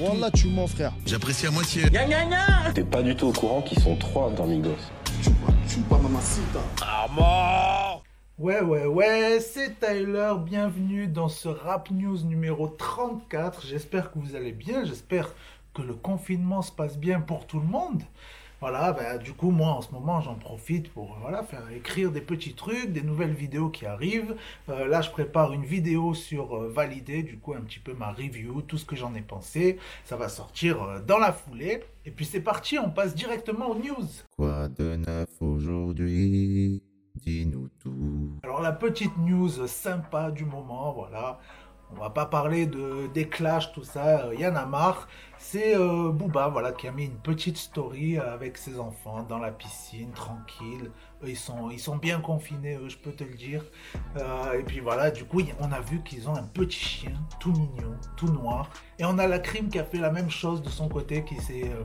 Wallah, tu mens, frère. J'apprécie à moitié. T'es pas du tout au courant qu'ils sont trois dans Migos. Ouais, ouais, ouais, c'est Tyler, bienvenue dans ce Rap News numéro 34. J'espère que vous allez bien, j'espère que le confinement se passe bien pour tout le monde. Voilà, bah, du coup, moi en ce moment, j'en profite pour voilà, faire écrire des petits trucs, des nouvelles vidéos qui arrivent. Euh, là, je prépare une vidéo sur euh, valider, du coup, un petit peu ma review, tout ce que j'en ai pensé. Ça va sortir euh, dans la foulée. Et puis c'est parti, on passe directement aux news. Quoi de neuf aujourd'hui? Dis-nous tout. Alors la petite news sympa du moment, voilà. On va pas parler de des clashs, tout ça, il y en a marre. C'est euh, Booba, qui a mis une petite story avec ses enfants dans la piscine, tranquille. Ils sont, bien confinés, je peux te le dire. Euh, et puis voilà, du coup, on a vu qu'ils ont un petit chien, tout mignon, tout noir. Et on a la crime qui a fait la même chose de son côté, qui s'est euh,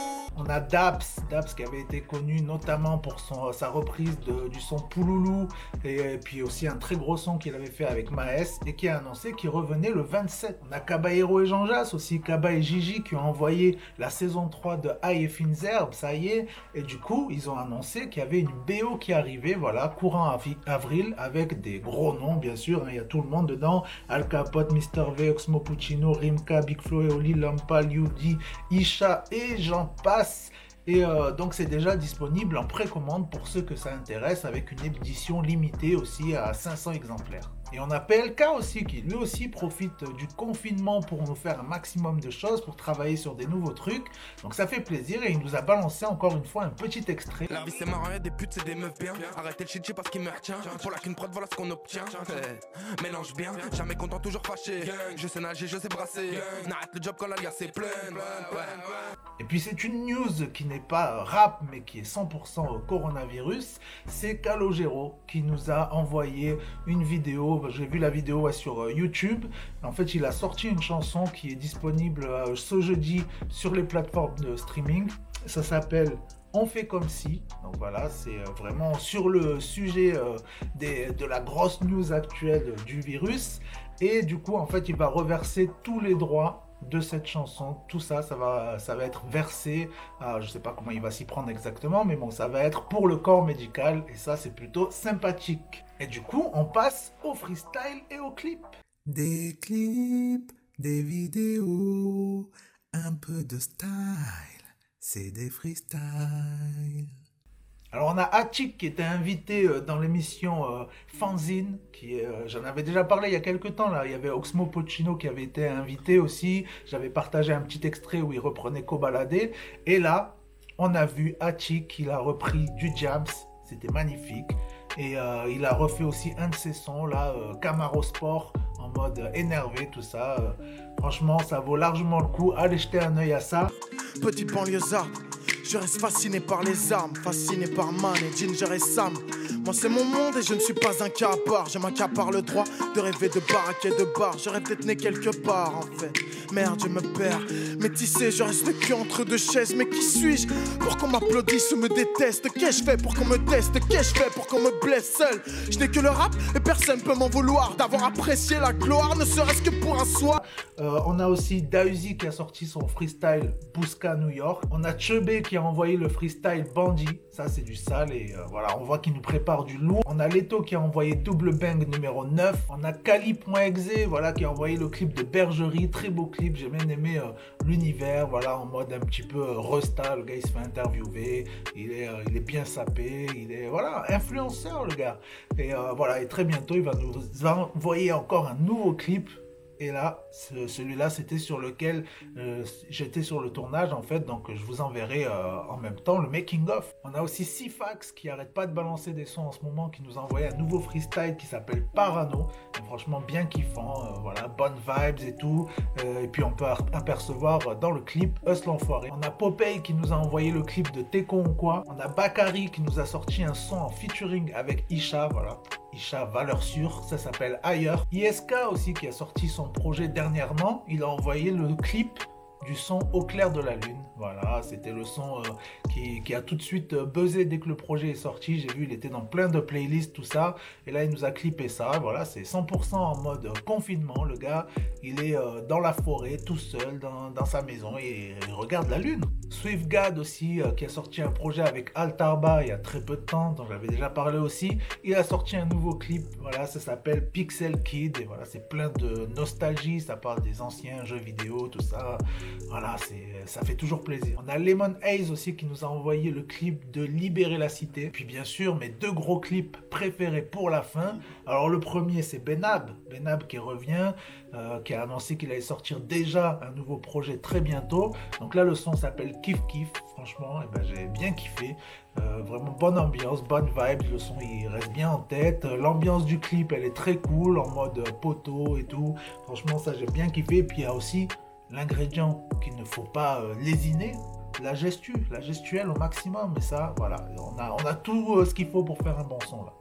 A Daps, Daps qui avait été connu notamment pour sa reprise du son Pouloulou et, puis aussi un très gros son qu'il avait fait avec Maes et qui a annoncé qu'il revenait le 27. On a Caballero et Jean Jass aussi, Kaba et Gigi qui ont envoyé la saison 3 de High et ça y est. Et du coup, ils ont annoncé qu'il y avait une BO qui arrivait, voilà, courant avril avec des gros noms bien sûr, hein, il y a tout le monde dedans. Al Capote, Mr. V, Oxmo Puccino, Rimka, Big Flo Oli, Lampa, Liudi, Isha et j'en passe. Et euh, donc c'est déjà disponible en précommande pour ceux que ça intéresse avec une édition limitée aussi à 500 exemplaires. Et on a PLK aussi qui lui aussi profite du confinement pour nous faire un maximum de choses, pour travailler sur des nouveaux trucs. Donc ça fait plaisir et il nous a balancé encore une fois un petit extrait. La vie c'est marrant, y'a des putes, c'est des meufs bien. Arrêtez le shit, parce qu'il me retient. Pour la qu'une prod, voilà ce qu'on obtient. Eh, Mélange bien, jamais content, toujours fâché. Je sais nager, je sais brasser. N'arrête le job quand la liasse est pleine. Ouais. Et puis c'est une news qui n'est pas rap mais qui est 100% coronavirus. C'est Calogero qui nous a envoyé une vidéo. J'ai vu la vidéo sur euh, YouTube. En fait, il a sorti une chanson qui est disponible euh, ce jeudi sur les plateformes de streaming. Ça s'appelle on fait comme si. Donc voilà, c'est euh, vraiment sur le sujet euh, de la grosse news actuelle du virus. Et du coup, en fait, il va reverser tous les droits de cette chanson. Tout ça, ça va, ça va être versé. à- je sais pas comment il va s'y prendre exactement, mais bon, ça va être pour le corps médical. Et ça, c'est plutôt sympathique. Et du coup, on passe au freestyle et au clip. Des clips, des vidéos, un peu de style, c'est des freestyles. Alors on a Attic qui était invité euh, dans l'émission euh, Fanzine, qui euh, j'en avais déjà parlé il y a quelques temps là. Il y avait Oxmo Puccino qui avait été invité aussi. J'avais partagé un petit extrait où il reprenait Kobalade. Et là, on a vu Attic qui a repris du Jams. C'était magnifique. Et euh, il a refait aussi un de ses sons là, euh, Camaro Sport, en mode énervé, tout ça. Euh, franchement, ça vaut largement le coup. Allez jeter un œil à ça. Petit banlieusard, je reste fasciné par les armes, fasciné par Man et Ginger et Sam. Moi c'est mon monde et je ne suis pas un cas à part. Je m'accapare le droit de rêver de baraque de bar. Rêve d'être né quelque part en fait. Merde, je me perds. Métissé, je reste cul entre deux chaises. Mais qui suis-je pour qu'on m'applaudisse ou me déteste? Qu'ai-je fait pour qu'on me teste? Qu'ai-je fait pour qu'on me blesse seul? Je n'ai que le rap et personne peut m'en vouloir d'avoir apprécié la gloire, ne serait-ce que pour un soir. Euh, on a aussi Dausi qui a sorti son freestyle Busca New York. On a Chebe qui a envoyé le freestyle Bandit. Ça, c'est du sale et euh, voilà, on voit qu'il nous prépare du lourd. On a Leto qui a envoyé Double Bang numéro 9. On a Kali.exe, voilà, qui a envoyé le clip de Bergerie. Très beau clip. J'ai bien aimé euh, l'univers, voilà, en mode un petit peu euh, Resta. Le gars, il se fait interviewer. Il est, euh, il est bien sapé. Il est, voilà, influenceur, le gars. Et euh, voilà, et très bientôt, il va nous envoyer encore un nouveau clip Et là, celui-là, c'était sur lequel euh, j'étais sur le tournage en fait, donc je vous enverrai euh, en même temps le making of. On a aussi Sifax qui arrête pas de balancer des sons en ce moment, qui nous a envoyé un nouveau freestyle qui s'appelle Parano. franchement bien kiffant, euh, voilà, bonnes vibes et tout. et puis on peut apercevoir dans le clip Us l'enfoiré. On a Popeye qui nous a envoyé le clip de Teko ou quoi. On a Bakari qui nous a sorti un son en featuring avec Isha, voilà. Isha Valeur Sûre, ça s'appelle Ailleurs. ISK aussi qui a sorti son projet dernièrement, il a envoyé le clip du son au clair de la lune. Voilà, c'était le son euh, qui, a tout de suite euh, buzzé dès que le projet est sorti. J'ai vu, il était dans plein de playlists, tout ça. Et là, il nous a clippé ça. Voilà, c'est 100% en mode confinement. Le gars, il est euh, dans la forêt, tout seul, dans, sa maison, et il regarde la lune. SwiftGad aussi, qui a sorti un projet avec Altarba il y a très peu de temps, dont j'avais déjà parlé aussi. Il a sorti un nouveau clip. Voilà, ça s'appelle Pixel Kid. Et voilà, c'est plein de nostalgie. Ça parle des anciens jeux vidéo, tout ça. Voilà, ça fait toujours plaisir. On a Lemon Haze aussi qui nous a envoyé le clip de Libérer la Cité. Puis bien sûr, mes deux gros clips préférés pour la fin. Alors le premier, c'est Benab. Benab qui revient, euh, qui a annoncé qu'il allait sortir déjà un nouveau projet très bientôt. Donc là, le son s'appelle Kif Kif. Franchement, eh ben, j'ai bien kiffé. Euh, vraiment bonne ambiance, bonne vibe. Le son, il reste bien en tête. L'ambiance du clip, elle est très cool, en mode poteau et tout. Franchement, ça, j'ai bien kiffé. Puis il y a aussi l'ingrédient qu'il ne faut pas euh, lésiner, la la gestuelle au maximum. Mais ça, voilà, on a, on a tout euh, ce qu'il faut pour faire un bon son là.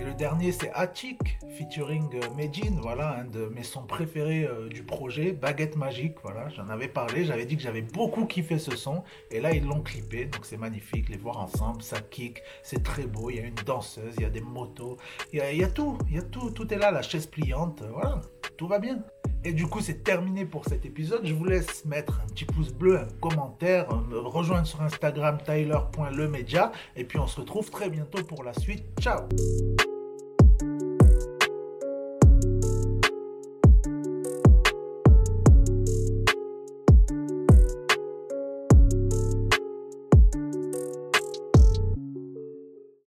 Et le dernier, c'est Hachik, featuring euh, Medjin, voilà, un de mes sons préférés du projet, Baguette Magique, voilà, j'en avais parlé, j'avais dit que j'avais beaucoup kiffé ce son, et là ils l'ont clippé, donc c'est magnifique, les voir ensemble, ça kick, c'est très beau, il y a une danseuse, il y a des motos, il y il y a tout, il y a tout, tout est là, la chaise pliante, voilà, tout va bien. Et du coup, c'est terminé pour cet épisode. Je vous laisse mettre un petit pouce bleu, un commentaire, me rejoindre sur Instagram tyler.lemedia. Et puis, on se retrouve très bientôt pour la suite. Ciao